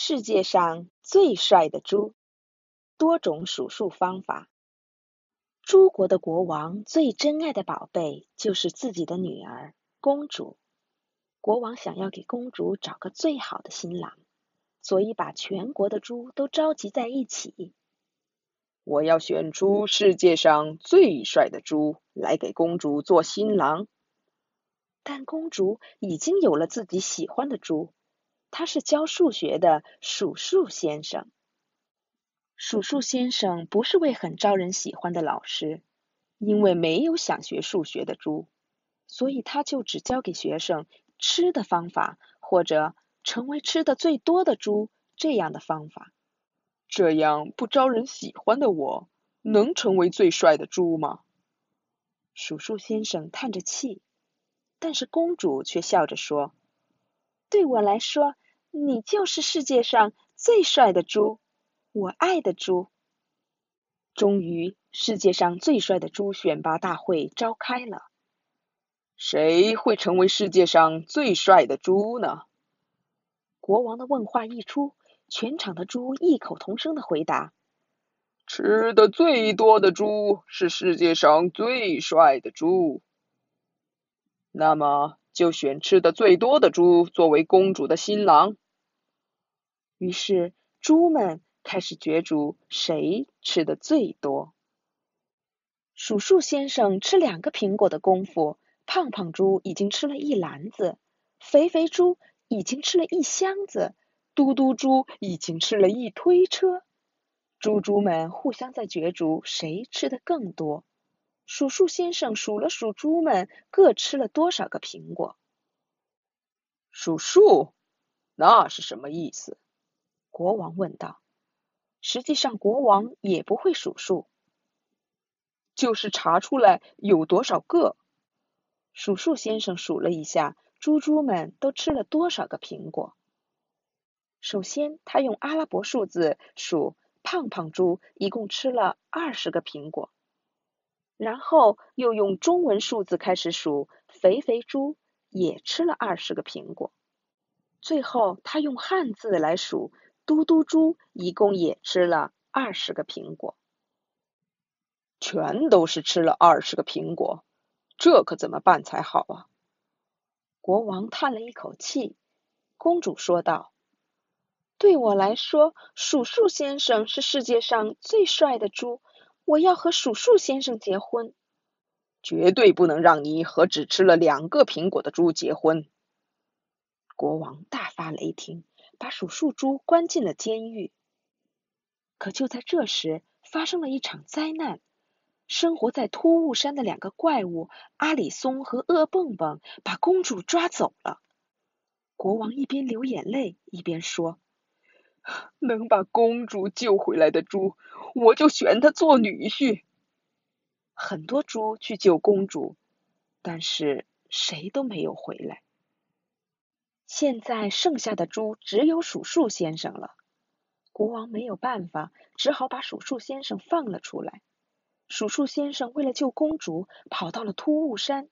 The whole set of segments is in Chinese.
世界上最帅的猪，多种数数方法。诸国的国王最珍爱的宝贝就是自己的女儿公主。国王想要给公主找个最好的新郎，所以把全国的猪都召集在一起。我要选出世界上最帅的猪来给公主做新郎。但公主已经有了自己喜欢的猪，他是教数学的数数先生。数数先生不是位很招人喜欢的老师，因为没有想学数学的猪，所以他就只教给学生吃的方法，或者成为吃的最多的猪这样的方法。这样不招人喜欢的我，能成为最帅的猪吗？数数先生叹着气。但是公主却笑着说：“对我来说，你就是世界上最帅的猪，我爱的猪。”终于，世界上最帅的猪选拔大会召开了。谁会成为世界上最帅的猪呢？国王的问话一出，全场的猪异口同声的回答：“吃的最多的猪是世界上最帅的猪。”那么就选吃的最多的猪作为公主的新郎。于是猪们开始角逐谁吃的最多。数数先生吃两个苹果的功夫，胖胖猪已经吃了一篮子，肥肥猪已经吃了一箱子，嘟嘟猪已经吃了一推车。猪猪们互相在角逐谁吃的更多。数数先生数了数猪们各吃了多少个苹果。数数，那是什么意思？国王问道。实际上，国王也不会数数，就是查出来有多少个。数数先生数了一下，猪猪们都吃了多少个苹果。首先，他用阿拉伯数字数胖胖猪一共吃了二十个苹果。然后又用中文数字开始数，肥肥猪也吃了二十个苹果。最后他用汉字来数，嘟嘟猪一共也吃了二十个苹果。全都是吃了二十个苹果，这可怎么办才好啊？国王叹了一口气。公主说道：“对我来说，数数先生是世界上最帅的猪。”我要和数数先生结婚，绝对不能让你和只吃了两个苹果的猪结婚。国王大发雷霆，把数数猪关进了监狱。可就在这时，发生了一场灾难。生活在突兀山的两个怪物阿里松和恶蹦蹦把公主抓走了。国王一边流眼泪，一边说。能把公主救回来的猪，我就选他做女婿。很多猪去救公主，但是谁都没有回来。现在剩下的猪只有数数先生了。国王没有办法，只好把数数先生放了出来。数数先生为了救公主，跑到了突兀山。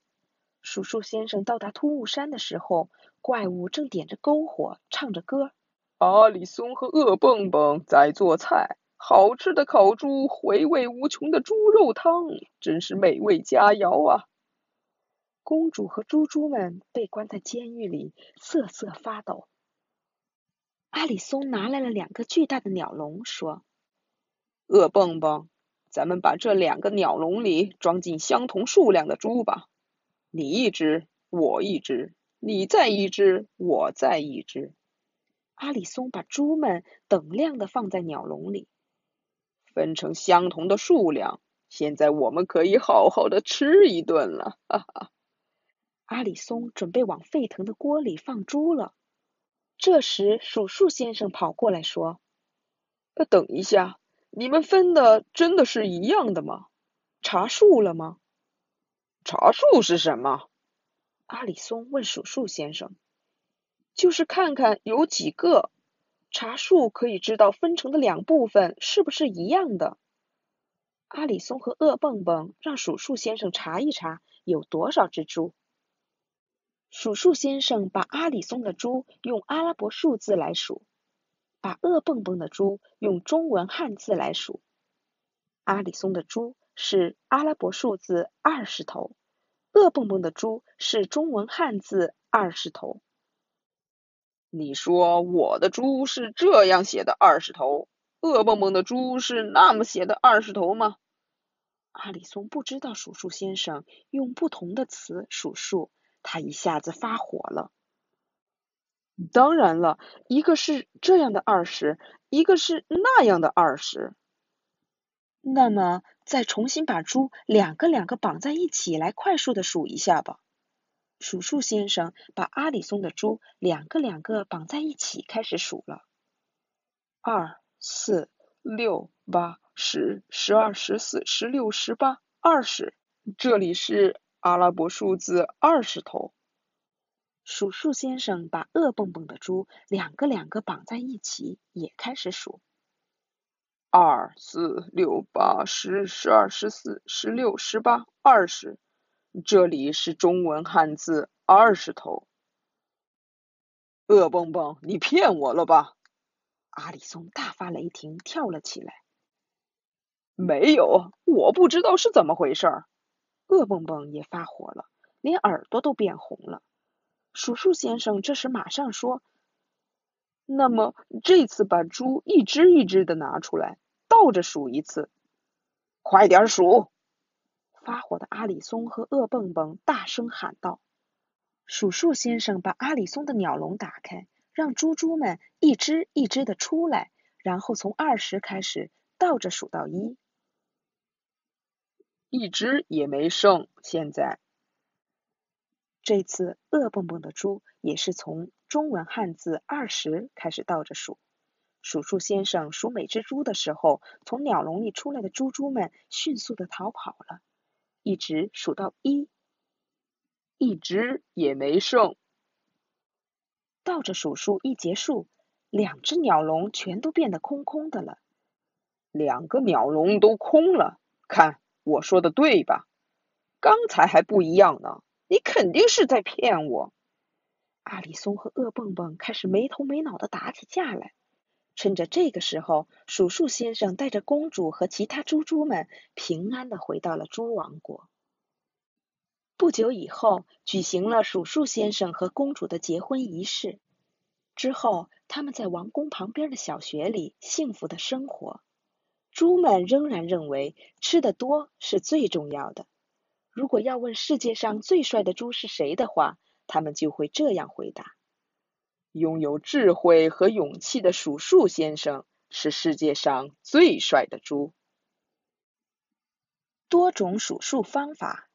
数数先生到达突兀山的时候，怪物正点着篝火，唱着歌。阿里松和恶蹦蹦在做菜，好吃的烤猪，回味无穷的猪肉汤，真是美味佳肴啊！公主和猪猪们被关在监狱里，瑟瑟发抖。阿里松拿来了两个巨大的鸟笼，说：“恶蹦蹦，咱们把这两个鸟笼里装进相同数量的猪吧。你一只，我一只；你再一只，我再一只。”阿里松把猪们等量的放在鸟笼里，分成相同的数量。现在我们可以好好的吃一顿了，哈哈。阿里松准备往沸腾的锅里放猪了。这时，数数先生跑过来说：“呃等一下，你们分的真的是一样的吗？查数了吗？”“查数是什么？”阿里松问数数先生。就是看看有几个，查数可以知道分成的两部分是不是一样的。阿里松和恶蹦蹦让数数先生查一查有多少只猪。数数先生把阿里松的猪用阿拉伯数字来数，把饿蹦蹦的猪用中文汉字来数。阿里松的猪是阿拉伯数字二十头，饿蹦蹦的猪是中文汉字二十头。你说我的猪是这样写的二十头，饿蹦蹦的猪是那么写的二十头吗？阿里松不知道数数先生用不同的词数数，他一下子发火了。当然了，一个是这样的二十，一个是那样的二十。那么，再重新把猪两个两个绑在一起来快速的数一下吧。数数先生把阿里松的猪两个两个绑在一起开始数了。二、四、六、八、十、十二、十四、十六、十八、二十。这里是阿拉伯数字二十头。数数先生把饿蹦蹦的猪两个两个绑在一起，也开始数。二、四、六、八、十、十二、十四、十六、十八、二十。这里是中文汉字二十头。饿蹦蹦，你骗我了吧？阿里松大发雷霆，跳了起来。没有，我不知道是怎么回事。饿蹦蹦也发火了，连耳朵都变红了。数数先生这时马上说：“那么这次把猪一只一只的拿出来，倒着数一次，快点数！”发火的阿里松和饿蹦蹦大声喊道：“数数先生把阿里松的鸟笼打开，让猪猪们一只一只的出来，然后从二十开始倒着数到一，一只也没剩。现在。”这次饿蹦蹦的猪也是从中文汉字二十开始倒着数。数数先生数每只猪的时候，从鸟笼里出来的猪猪们迅速的逃跑了，一直数到一，一只也没剩。倒着数数一结束，两只鸟笼全都变得空空的了。两个鸟笼都空了，看我说的对吧？刚才还不一样呢。你肯定是在骗我！阿里松和恶蹦蹦开始没头没脑的打起架来。趁着这个时候，数数先生带着公主和其他猪猪们平安的回到了猪王国。不久以后，举行了数数先生和公主的结婚仪式。之后，他们在王宫旁边的小学里幸福的生活。猪们仍然认为吃的多是最重要的。如果要问世界上最帅的猪是谁的话，他们就会这样回答：拥有智慧和勇气的数数先生是世界上最帅的猪。多种数数方法：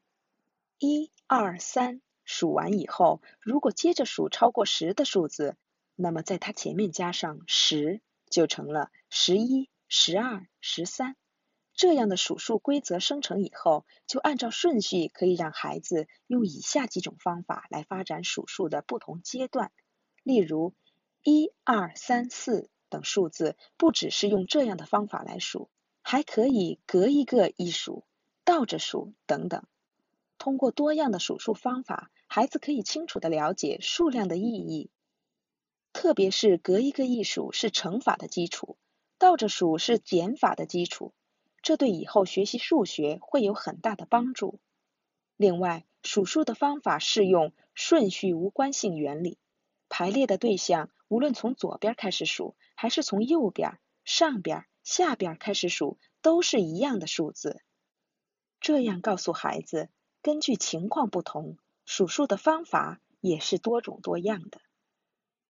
一、二、三，数完以后，如果接着数超过十的数字，那么在它前面加上十，就成了十一、十二、十三。这样的数数规则生成以后，就按照顺序可以让孩子用以下几种方法来发展数数的不同阶段。例如，一、二、三、四等数字不只是用这样的方法来数，还可以隔一个一数、倒着数等等。通过多样的数数方法，孩子可以清楚的了解数量的意义。特别是隔一个一数是乘法的基础，倒着数是减法的基础。这对以后学习数学会有很大的帮助。另外，数数的方法适用顺序无关性原理，排列的对象无论从左边开始数，还是从右边、上边、下边开始数，都是一样的数字。这样告诉孩子，根据情况不同，数数的方法也是多种多样的。